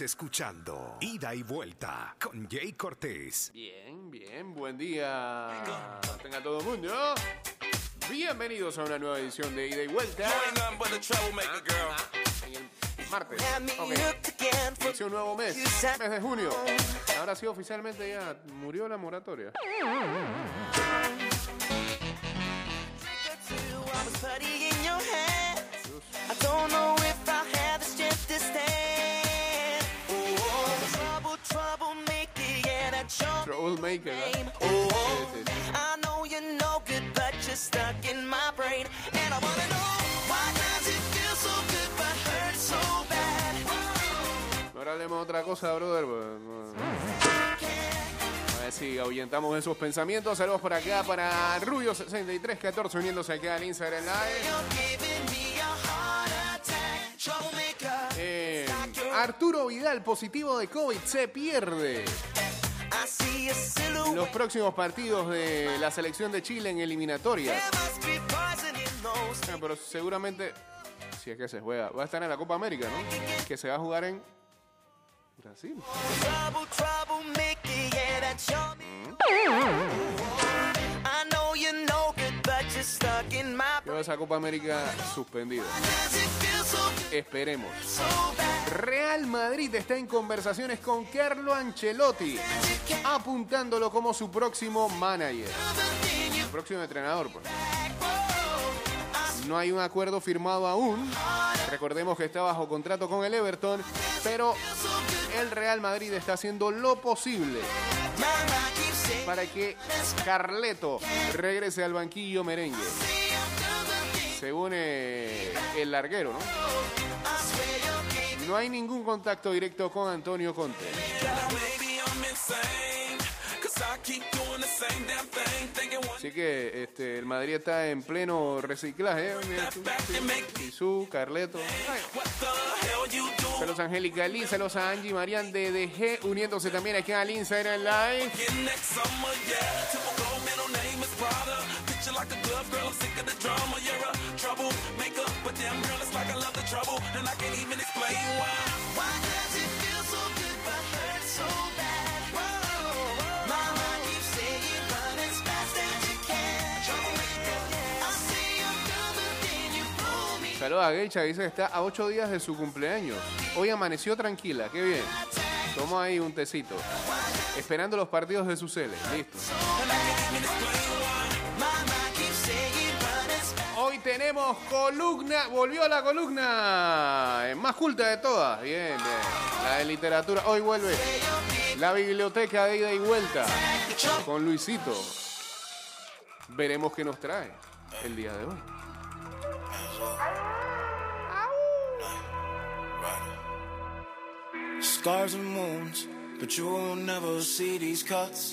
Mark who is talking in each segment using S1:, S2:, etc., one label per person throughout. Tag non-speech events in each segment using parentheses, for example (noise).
S1: Estás escuchando Ida y Vuelta con Jay Cortés.
S2: Bien, bien, buen día. Tenga todo el mundo. Bienvenidos a una nueva edición de Ida y Vuelta. En el martes. Ok. Inició un nuevo mes, mes de junio. Ahora sí, oficialmente ya murió la moratoria. Troublemaker, ¿no?
S3: name.
S2: Sí,
S3: Oh,
S2: sí, sí.
S3: I know you're no good, but you're stuck in my brain. And I wanna know, why does it feel so good, but hurt so bad?
S2: Ahora hablemos otra cosa, brother. pues. A ver si ahuyentamos esos pensamientos. Saludos por acá para Rubio6314 uniéndose acá al Instagram Live. Eh, Arturo Vidal, positivo de COVID, se pierde los próximos partidos de la selección de Chile en eliminatorias. Ah, Pero seguramente, si es que se juega, va a estar en la Copa América, ¿no? Que se va a jugar en Brasil.
S3: Trouble,
S2: esa Copa América suspendida. Esperemos. Real Madrid está en conversaciones con Carlo Ancelotti, apuntándolo como su próximo manager,
S3: you
S2: próximo entrenador. Pues. No hay un acuerdo firmado aún. Recordemos que está bajo contrato con el Everton, pero el Real Madrid está haciendo lo posible para que Carleto regrese al banquillo merengue, según eh, el larguero, ¿no? No hay ningún contacto directo con Antonio Conte. Así que este, el Madrid está en pleno reciclaje. ¿eh? Tú, sí. Jesús, Carleto. Saludos a Angélica Lee, saludos a Angie Marian de DG, uniéndose también aquí al Instagram Live. Saludos a dice que está a 8 días de su cumpleaños. Hoy amaneció tranquila, qué bien. Toma ahí un tecito. Esperando los partidos de su cele. Listo. Hoy tenemos columna, volvió la columna eh, más culta de todas. Bien, bien. La de literatura. Hoy vuelve la biblioteca de ida y vuelta con Luisito. Veremos qué nos trae el día de hoy.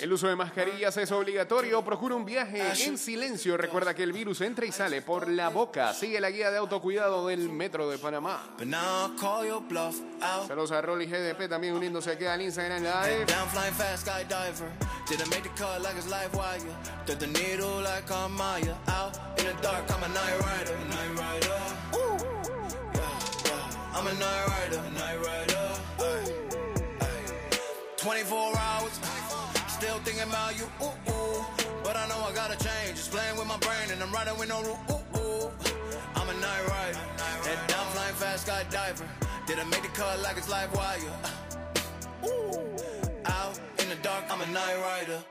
S2: El uso de mascarillas es obligatorio. Procura un viaje en silencio. Recuerda que el virus entra y sale por la boca. Sigue la guía de autocuidado del Metro de Panamá. Saludos a Rolly GDP también uniéndose aquí al Instagram Live.
S4: Didn't make the cut like it's live wire. Thread the needle like I'm Maya. Out in the dark, I'm a night rider. Night rider. Ooh. Yeah, yeah. I'm a night rider. Night rider. Ay, ay. 24 hours. Still thinking about you. Ooh, ooh. But I know I gotta change. Just playing with my brain and I'm riding with no rule. Ooh, ooh. I'm a night rider. Head down flying fast skydiver. Didn't make the cut like it's live wire. Ooh. Dark, I'm a night rider.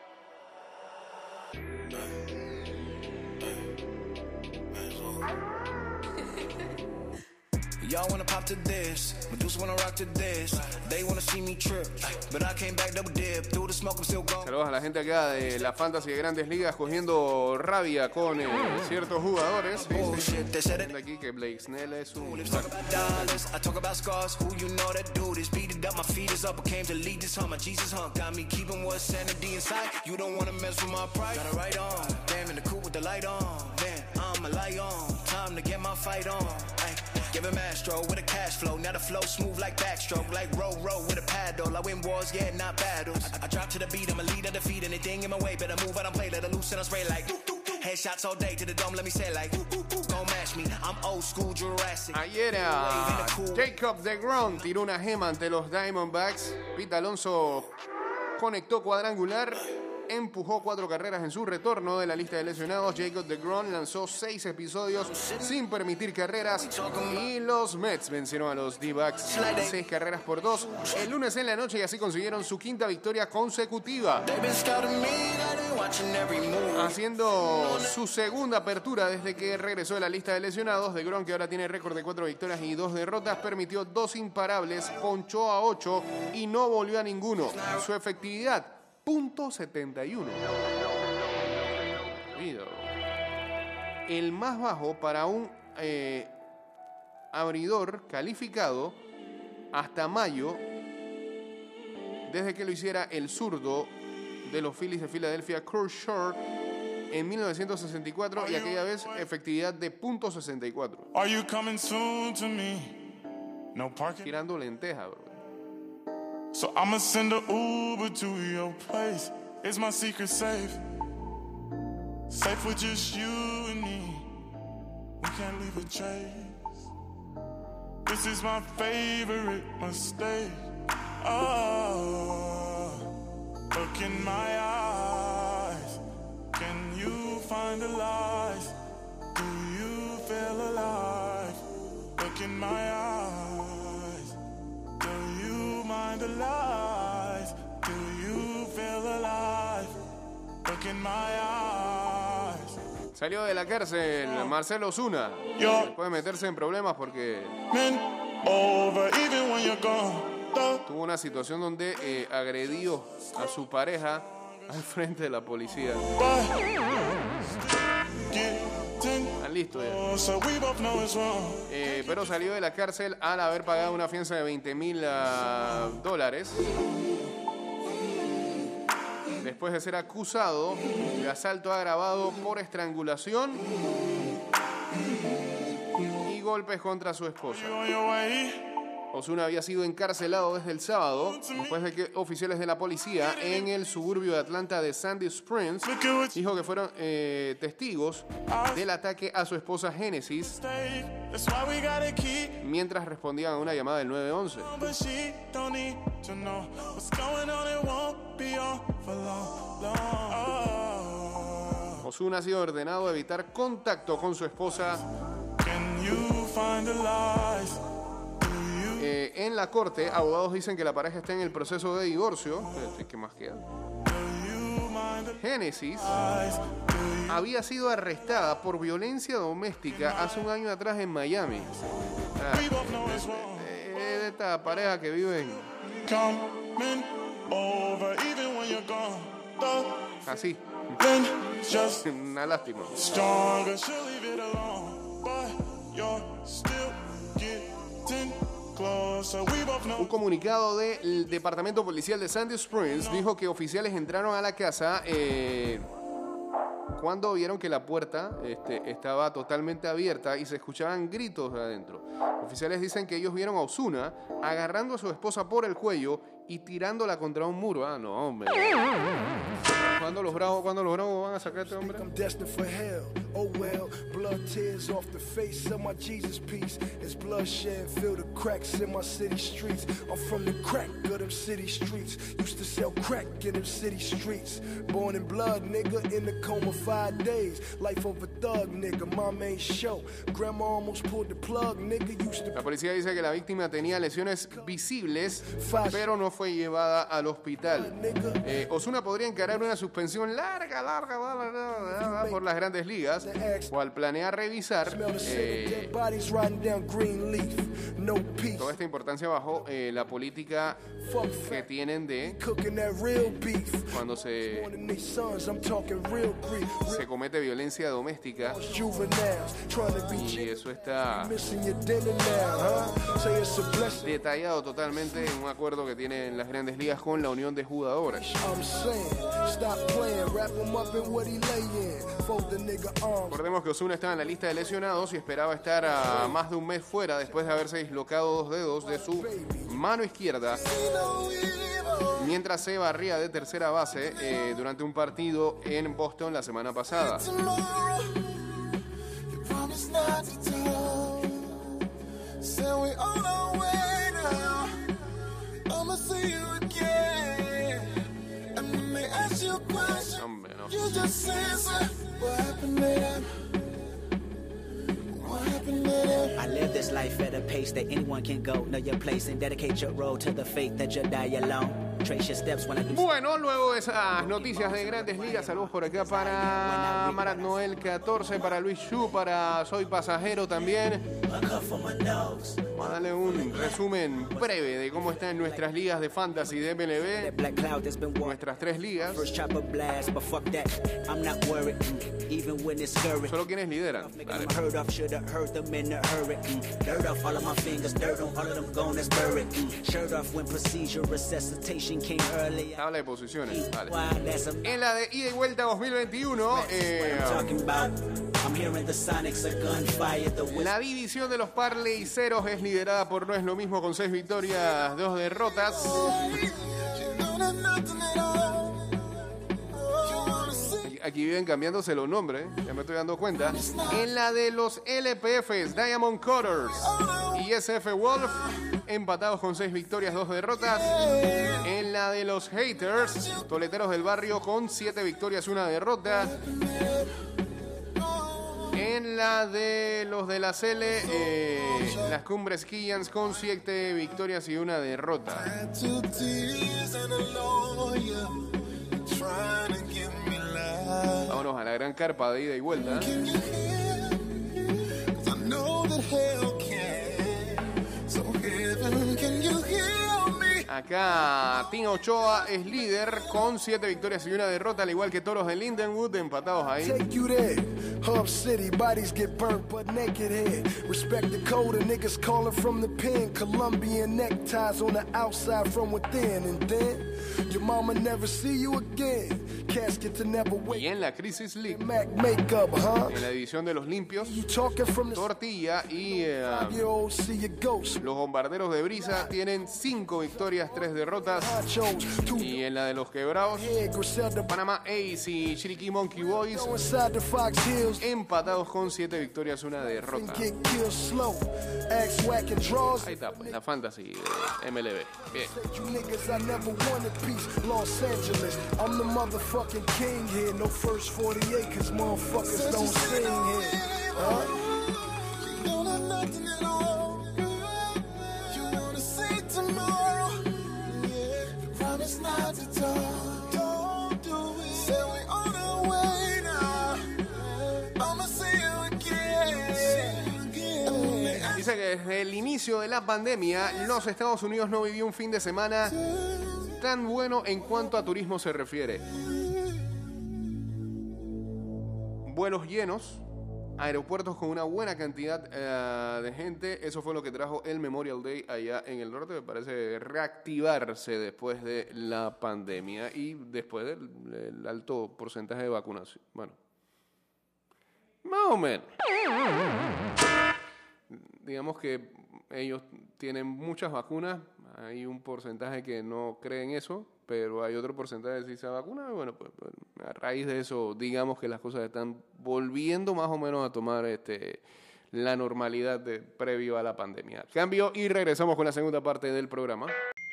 S4: Y'all wanna pop to this, Medusa wanna rock to this. They wanna see me trip, but I came back double dip. Through the smoke, I'm still gone.
S2: Saludos a la gente acá de la Fantasy de Grandes Ligas cogiendo rabia con eh, ciertos jugadores. Sí, sí.
S4: Bullshit, they said it.
S2: Diciendo aquí que Blake Snell es un...
S4: I talk about scars. Who you know that do this? Beat it up, my feet is up. I came to lead this hunt. My Jesus hunt got me keeping what's sanity inside. You don't wanna mess with my pride. Got it right on. Damn in the coupe with the light on. Man, I'm a light on. Time to get my fight on. Ay, give him Astro with a cash flow. Now the flow smooth like backstroke. Like row row with a paddle. I win wars, yeah, not battles. I, I drop to the beat. I'm a leader, defeat anything in my way. Better move, I don't play. Let it loose and I spray like. doo, doo, doo. Headshots all day to the dome, let me say like, ooh, ooh, ooh, don't match me. I'm old school Jurassic.
S2: Ayer a Jacob DeGrom tiró una gema ante los Diamondbacks. Pete Alonso conectó cuadrangular, empujó cuatro carreras en su retorno de la lista de lesionados. Jacob DeGrom lanzó seis episodios sin permitir carreras y los Mets vencieron a los D-Backs seis carreras por dos el lunes en la noche y así consiguieron su quinta victoria consecutiva. Haciendo su segunda apertura desde que regresó de la lista de lesionados, de Gron, que ahora tiene récord de cuatro victorias y dos derrotas, permitió dos imparables, ponchó a ocho y no volvió a ninguno. Su efectividad, 71. Cuidado. El más bajo para un eh, abridor calificado hasta mayo, desde que lo hiciera el zurdo de los Phillies de Filadelfia, Kurt Short, en 1964 y aquella vez efectividad de .64.
S5: Are you coming soon to me? No parking.
S2: Tirando lenteja, bro.
S5: So I'ma send a Uber to your place. It's my secret safe. Safe with just you and me. We can't leave a trace. This is my favorite mistake. Oh, look in my eyes. Can you find the lies? Do you feel alive? Look in my eyes. Lies? Do you feel alive? Look in my eyes.
S2: Salió de la cárcel Marcelo Zuna. Puede meterse en problemas porque
S5: men over even when you're gone. Though
S2: tuvo una situación donde eh, agredió a su pareja al frente de la policía.
S5: but
S2: listos ya.
S5: wrong.
S2: Eh, pero salió de la cárcel al haber pagado una fianza de 20 mil dólares. Después de ser acusado de asalto agravado por estrangulación y golpes contra su esposa. Osuna había sido encarcelado desde el sábado después de que oficiales de la policía en el suburbio de Atlanta de Sandy Springs dijo que fueron eh, testigos del ataque a su esposa Genesis mientras respondían a una llamada del 911.
S5: But she don't need to know what's going on. It won't be on for long, long. Oh,
S2: Osuna ha sido ordenado a evitar contacto con su esposa Eh, en la corte. Abogados dicen que la pareja está en el proceso de divorcio. ¿Qué más queda? Génesis había sido arrestada por violencia doméstica hace un año atrás en Miami. Ah, eh, de esta pareja que vive en así. (laughs) Una lástima.
S5: stronger. She'll leave it alone, but you're still getting closer. We both
S2: Un comunicado del Departamento Policial de Sandy Springs dijo que oficiales entraron a la casa eh, cuando vieron que la puerta este, estaba totalmente abierta y se escuchaban gritos de adentro. Oficiales dicen que ellos vieron a Osuna agarrando a su esposa por el cuello y tirándola contra un muro. Ah, no, hombre. ¿Cuándo los bravos, cuándo los bravos van a sacar a este hombre?
S6: Tears off the face of my Jesus piece. It's bloodshed, fill the cracks in my city streets. I'm from the crack of them city streets. Used to sell crack in them city streets. Born in blood, nigga, in the coma five days. Life of a thug, nigga, my main show. Grandma almost pulled the plug, nigga. Used to
S2: La policía dice que la víctima tenía lesiones visibles, pero no fue llevada al hospital. Eh, Osuna podría encarar una suspensión larga, larga, larga, larga, larga, por las grandes ligas, o al planear revisar
S6: smell the scent of
S2: eh, toda esta importancia bajo eh, la política que tienen de cuando se, se comete violencia doméstica. Y eso está detallado totalmente en un acuerdo que tienen las grandes ligas con la unión de jugadores.
S6: Arms.
S2: Recordemos que Osuna estaba en la lista de lesionados y esperaba estar a más de un mes fuera después de haberse dislocado dos dedos de su mano izquierda mientras se barría de tercera base eh, durante un partido en Boston la semana pasada. Hombre, no.
S7: I live this life at a pace that anyone can go. Know your place and dedicate your role to the faith that you'll die alone. Trace your steps when I do.
S2: Bueno, luego esas noticias de grandes ligas, saludos por acá para Marat Noel 14, para Luis Chu, para Soy Pasajero también. Vamos a darle un resumen breve de cómo están nuestras ligas de fantasy de MLB, nuestras tres ligas.
S7: Mm.
S2: Solo quienes lideran. Dale.
S7: Mm. Mm.
S2: Tabla de posiciones.
S7: A
S2: En la de ida y vuelta 2021, eh,
S7: whistle.
S2: la división de los parleiceros es liderada por No es lo mismo con seis victorias, dos derrotas. Aquí viven cambiándose los nombres, ¿eh? ya me estoy dando cuenta. En la de los LPFs, Diamond Cutters y SF Wolf, empatados con seis victorias, dos derrotas. En la de los Haters, Toleteros del Barrio con siete victorias, una derrota. En la de los de la Cele, eh, las Cumbres Killians con siete victorias y una derrota. Vámonos a la gran carpa de ida y vuelta. Acá Tim Ochoa es líder con siete victorias y una derrota, al igual que Toros de Lindenwood, empatados ahí.
S6: Take you there. Hub City, bodies get burnt, but naked head. Respect the code, and niggas calling from the pen. Colombian neckties on the outside from within. And then, your mama never see you again. Casket to never
S2: Y en la Crisis League,
S6: Mac makeup, huh?
S2: en la división de los limpios, Tortilla y eh, los bombarderos de Brisa tienen cinco victorias, tres derrotas.
S6: Nachos, two
S2: Y en la de los quebrados, Panamá Ace y Chiriquí Monkey Boys empatados con siete victorias, una derrota. Ahí está, pues, la fantasy de MLB. Bien.
S6: You niggas, I never wanted peace. Los Angeles, I'm the motherfucking king here. No first 48, cause motherfuckers don't sing here. Huh?
S2: Desde el inicio de la pandemia, los Estados Unidos no vivió un fin de semana tan bueno en cuanto a turismo se refiere. Vuelos llenos, aeropuertos con una buena cantidad eh, de gente, eso fue lo que trajo el Memorial Day allá en el norte, me parece reactivarse después de la pandemia y después del, alto porcentaje de vacunación. Bueno, más o digamos que ellos tienen muchas vacunas, hay un porcentaje que no cree en eso, pero hay otro porcentaje que sí se vacuna, bueno, pues, pues, a raíz de eso, digamos que las cosas están volviendo más o menos a tomar este la normalidad de, previo a la pandemia. Cambio y regresamos con la segunda parte del programa.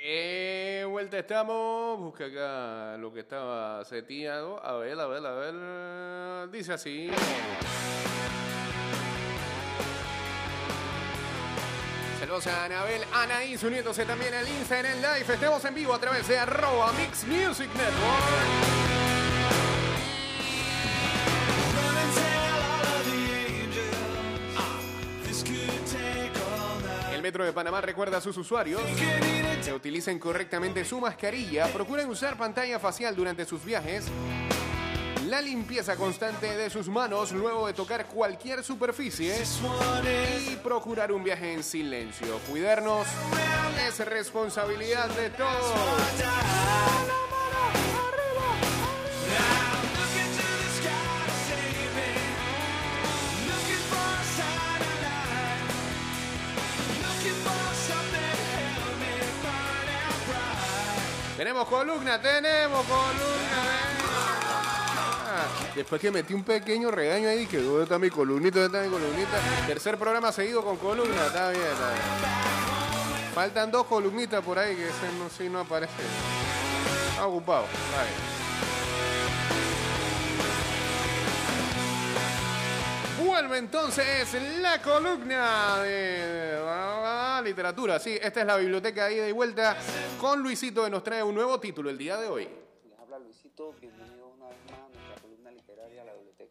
S2: Eh, vuelta estamos, busca acá lo que estaba seteado, a ver, a ver, a ver, dice así. Saludos a Anabel Anaís uniéndose también al Instagram Live. Estamos en vivo a través de arroba Mix Music Network. El Metro de Panamá recuerda a sus usuarios que utilicen correctamente su mascarilla, procuren usar pantalla facial durante sus viajes, la limpieza constante de sus manos luego de tocar cualquier superficie y procurar un viaje en silencio. Cuidarnos es responsabilidad de todos. Tenemos columna, tenemos columna. Después que metí un pequeño regaño ahí, que ¿dónde está mi columnita? ¿Dónde está mi columnita? Tercer programa seguido con columna, está bien. Faltan dos columnitas por ahí que ese no, sí no aparece. Está ocupado, está. Vuelve entonces la columna de literatura. Sí, esta es la biblioteca de ida y vuelta con Luisito que nos trae un nuevo título el día de hoy.
S8: Les habla Luisito, bienvenidos una vez más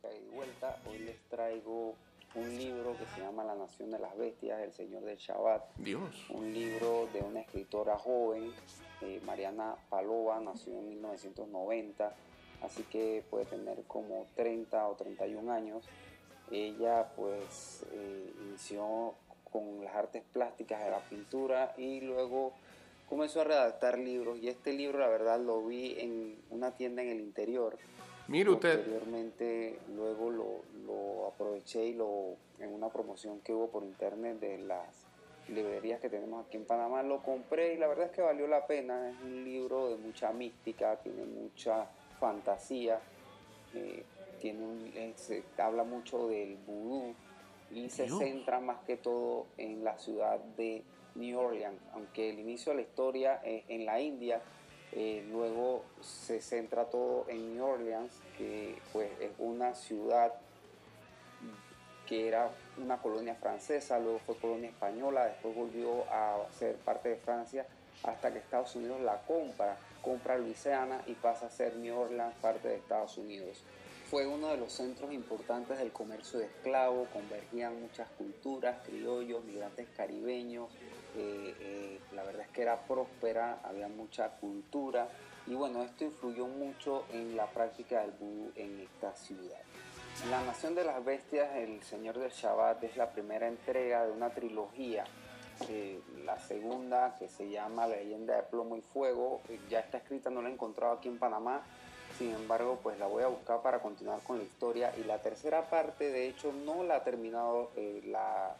S8: de Vuelta. Hoy les traigo un libro que se llama La Nación de las Bestias, El Señor del Shabbat.
S2: Dios.
S8: Un libro de una escritora joven, eh, Mariana Palova, nació en 1990, así que puede tener como 30 o 31 años. Ella pues eh, inició con las artes plásticas de la pintura y luego comenzó a redactar libros y este libro la verdad lo vi en una tienda en el interior.
S2: Mire usted.
S8: Posteriormente luego lo, lo aproveché y lo en una promoción que hubo por internet de las librerías que tenemos aquí en Panamá lo compré y la verdad es que valió la pena. Es un libro de mucha mística, tiene mucha fantasía, eh, tiene un- se habla mucho del vudú y se
S2: Dios.
S8: centra más que todo en la ciudad de New Orleans, aunque el inicio de la historia es en la India, eh, luego se centra todo en New Orleans, que pues es una ciudad que era una colonia francesa, luego fue colonia española, después volvió a ser parte de Francia hasta que Estados Unidos la compra, compra Luisiana y pasa a ser New Orleans parte de Estados Unidos. Fue uno de los centros importantes del comercio de esclavos, convergían muchas culturas, criollos, migrantes caribeños, eh, eh, la verdad es que era próspera, había mucha cultura y bueno, esto influyó mucho en la práctica del vudú en esta ciudad. La Nación de las Bestias, El Señor del Shabbat, es la primera entrega de una trilogía. Eh, la segunda, que se llama La leyenda de plomo y fuego, ya está escrita, no la he encontrado aquí en Panamá. Sin embargo, pues la voy a buscar para continuar con la historia. Y la tercera parte, de hecho, no la ha terminado la,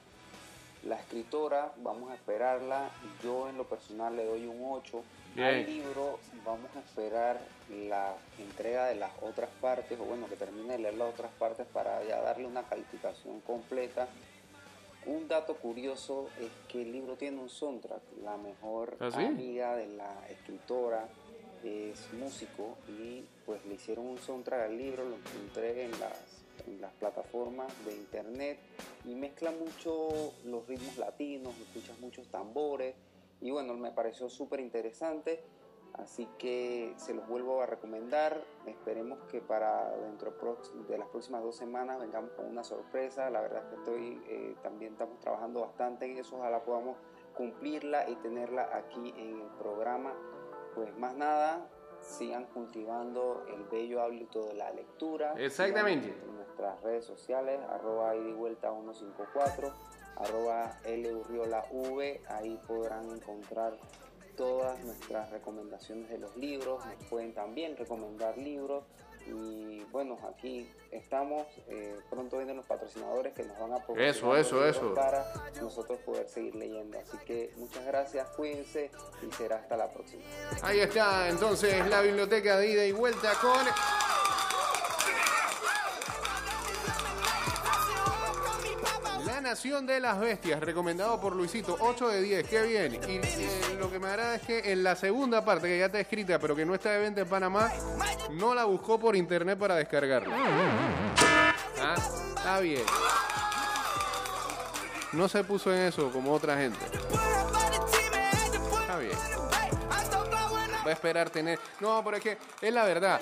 S8: la escritora. Vamos a esperarla. Yo en lo personal le doy un 8. Al libro vamos a esperar la entrega de las otras partes, o bueno, que termine de leer las otras partes para ya darle una calificación completa. Un dato curioso es que el libro tiene un soundtrack. La mejor
S2: ¿Ah, sí?
S8: amiga de la escritora es músico y pues le hicieron un soundtrack al libro, lo encontré en las, las plataformas de internet y mezcla mucho los ritmos latinos, escuchas muchos tambores y bueno, me pareció súper interesante. Así que se los vuelvo a recomendar. Esperemos que para dentro de las próximas dos semanas vengamos con una sorpresa. La verdad es que estoy eh, también estamos trabajando bastante en eso. Ojalá podamos cumplirla y tenerla aquí en el programa. Pues más nada, sigan cultivando el bello hábito de la lectura.
S2: Exactamente.
S8: En nuestras redes sociales, arroba y vuelta 154, arroba L V, ahí podrán encontrar todas nuestras recomendaciones de los libros, nos pueden también recomendar libros y bueno, aquí estamos, eh, pronto vienen los patrocinadores que nos van a proporcionar
S2: Eso, eso, eso.
S8: para nosotros poder seguir leyendo, así que muchas gracias, cuídense y será hasta la próxima.
S2: Ahí está entonces la biblioteca de ida y vuelta con Nación de las Bestias, recomendado por Luisito, 8 de 10, qué bien. Y eh, lo que me agrada es que en la segunda parte, que ya está escrita, pero que no está de venta en Panamá, no la buscó por internet para descargarla. Ah, está bien. No se puso en eso como otra gente. Está bien. Va a esperar tener. No, pero es que es la verdad.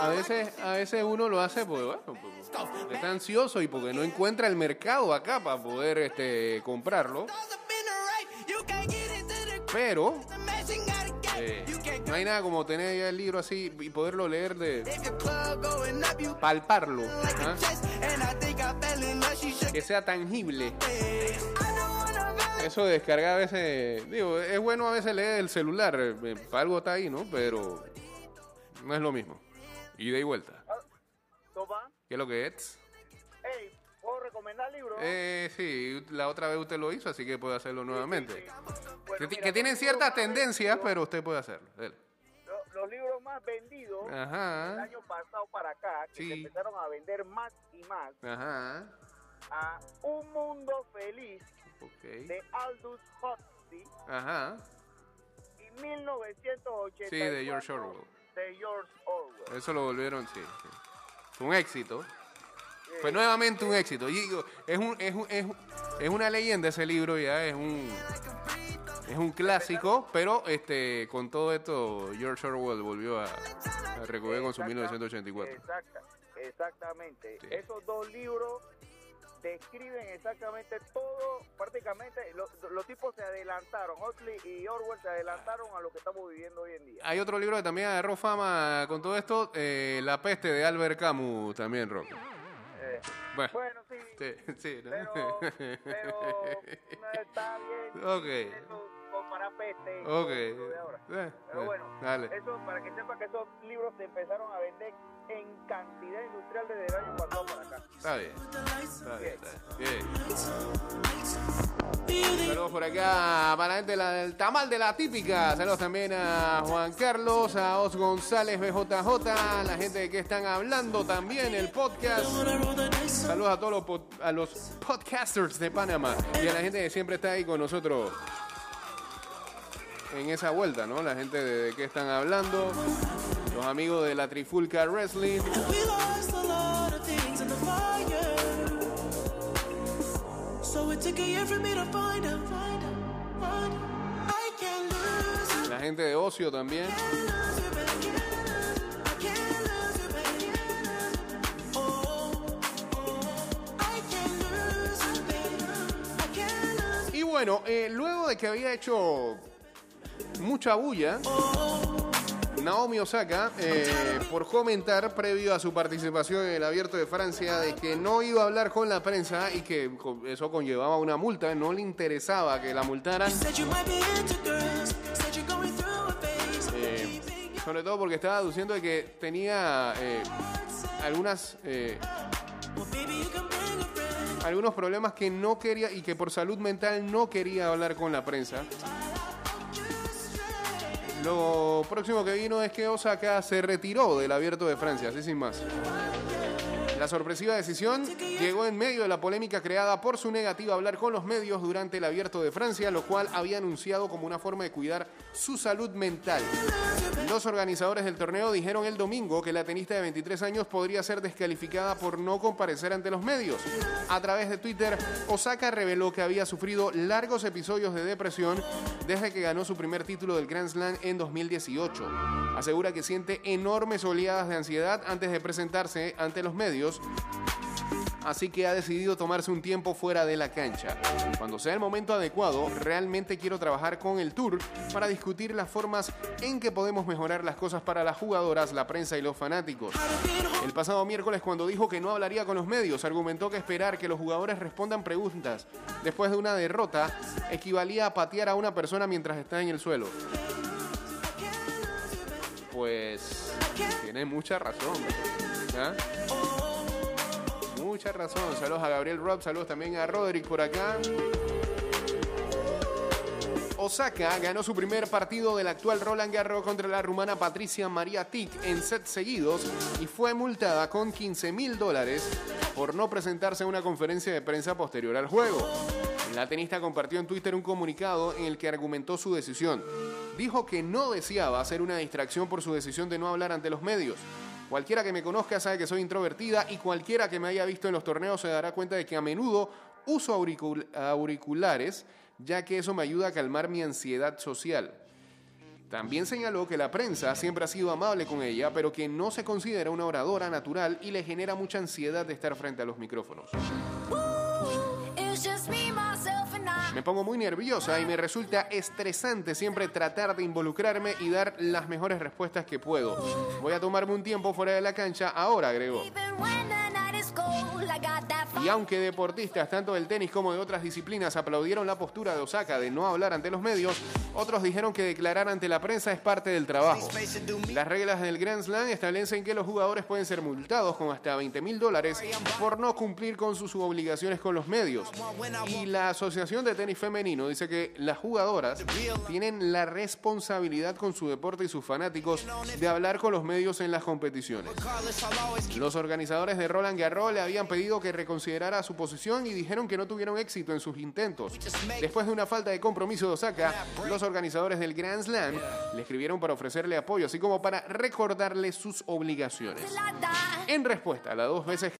S2: A veces, a veces uno lo hace porque, bueno, porque está ansioso y porque no encuentra el mercado acá para poder este, comprarlo. Pero eh, no hay nada como tener ya el libro así y poderlo leer de palparlo. ¿ah? Que sea tangible. Eso de descargar a veces, digo, es bueno a veces leer el celular, eh, algo está ahí, ¿no? Pero no es lo mismo. Ida y vuelta. ¿Qué es lo que es?
S9: Hey, ¿puedo recomendar libros?
S2: Eh, sí, la otra vez usted lo hizo, así que puede hacerlo nuevamente.
S9: Bueno,
S2: Que, ti-
S9: mira,
S2: que tienen ciertas tendencias,
S9: vendidos-
S2: pero usted puede hacerlo.
S9: Los libros más vendidos
S2: Ajá.
S9: el año pasado para acá, que se empezaron a vender más y más,
S2: Ajá.
S9: a Un Mundo Feliz de Aldous Huxley
S2: Ajá.
S9: y 1984
S2: Sí, de George Orwell.
S9: de George Orwell.
S2: Eso lo volvieron, sí. sí. Fue un éxito. Fue nuevamente un éxito. Y digo, es, un, es, un- es, un- es una leyenda ese libro ya, es un, es un clásico, pero este con todo esto George Orwell volvió a, a recurrir con su
S9: Exacta-
S2: 1984.
S9: Exacta, exactamente.
S2: Sí.
S9: Esos dos libros describen exactamente todo, prácticamente lo- los tipos se adelantaron, Huxley y Orwell se adelantaron a lo que estamos viviendo hoy en día.
S2: Hay otro libro que también agarró fama con todo esto, eh, La peste de Albert Camus también, Rock.
S9: Eh,
S2: Bueno,
S9: bueno, sí,
S2: sí, (laughs) sí, ¿no?
S9: pero, pero (laughs) no está bien
S2: Ok.
S9: eso comparar peste
S2: Ok.
S9: de ahora.
S2: Eh,
S9: Pero
S2: eh,
S9: bueno,
S2: dale.
S9: eso para que sepa que esos libros se empezaron a vender en cantidad industrial desde el año pasado para acá.
S2: Está bien. Está bien, está bien. Saludos por acá para la gente del tamal de la típica. Saludos también a Juan Carlos, a Os González BJJ, la gente de que están hablando también el podcast. Saludos a todos los, a los podcasters de Panamá y a la gente que siempre está ahí con nosotros en esa vuelta, ¿no? La gente de, de que están hablando, los amigos de la Trifulca Wrestling. La gente de Ocio también.
S3: Oh, oh. Lose
S2: Y bueno, eh, luego de que había hecho mucha bulla, Naomi Osaka, eh, por comentar previo a su participación en el Abierto de Francia, de que no iba a hablar con la prensa y que eso conllevaba una multa, no le interesaba que la multaran. Eh, sobre todo porque estaba aduciendo de que tenía eh, eh, algunos problemas que no quería y que por salud mental no quería hablar con la prensa. Lo próximo que vino es que Osaka se retiró del abierto de Francia, así sin más. La sorpresiva decisión llegó en medio de la polémica creada por su negativa a hablar con los medios durante el abierto de Francia, lo cual había anunciado como una forma de cuidar su salud mental. Los organizadores del torneo dijeron el domingo que la tenista de 23 años podría ser descalificada por no comparecer ante los medios. A través de Twitter, Osaka reveló que había sufrido largos episodios de depresión desde que ganó su primer título del Grand Slam en 2018. Asegura que siente enormes oleadas de ansiedad antes de presentarse ante los medios así que ha decidido tomarse un tiempo fuera de la cancha. Cuando sea el momento adecuado, realmente quiero trabajar con el tour para discutir las formas en que podemos mejorar las cosas para las jugadoras, la prensa y los fanáticos. El pasado miércoles, cuando dijo que no hablaría con los medios, argumentó que esperar que los jugadores respondan preguntas después de una derrota equivalía a patear a una persona mientras está en el suelo. Pues tiene mucha razón. ¿ah? Mucha razón. Saludos a Gabriel Rob, saludos también a Roderick por acá. Osaka ganó su primer partido del actual Roland Garros contra la rumana Patricia María Tic en sets seguidos y fue multada con 15 mil dólares por no presentarse a una conferencia de prensa posterior al juego. La tenista compartió en Twitter un comunicado en el que argumentó su decisión. Dijo que no deseaba hacer una distracción por su decisión de no hablar ante los medios. Cualquiera que me conozca sabe que soy introvertida y cualquiera que me haya visto en los torneos se dará cuenta de que a menudo uso auricul- auriculares, ya que eso me ayuda a calmar mi ansiedad social. También señaló que la prensa siempre ha sido amable con ella, pero que no se considera una oradora natural y le genera mucha ansiedad de estar frente a los micrófonos.
S10: Me,
S2: pongo muy nerviosa y me resulta estresante siempre tratar de involucrarme y dar las mejores respuestas que puedo. Voy a tomarme un tiempo fuera de la cancha ahora, agregó. Y aunque deportistas tanto del tenis como de otras disciplinas aplaudieron la postura de Osaka de no hablar ante los medios, otros dijeron que declarar ante la prensa es parte del trabajo. Las reglas del Grand Slam establecen que los jugadores pueden ser multados con hasta 20 mil dólares por no cumplir con sus obligaciones con los medios. Y la Asociación de Tenis Femenino dice que las jugadoras tienen la responsabilidad con su deporte y sus fanáticos de hablar con los medios en las competiciones. Los organizadores de Roland Garros le habían pedido que reconsiderara su posición y dijeron que no tuvieron éxito en sus intentos. Después de una falta de compromiso de Osaka, los organizadores del Grand Slam le escribieron para ofrecerle apoyo, así como para recordarle sus obligaciones. En respuesta a las dos veces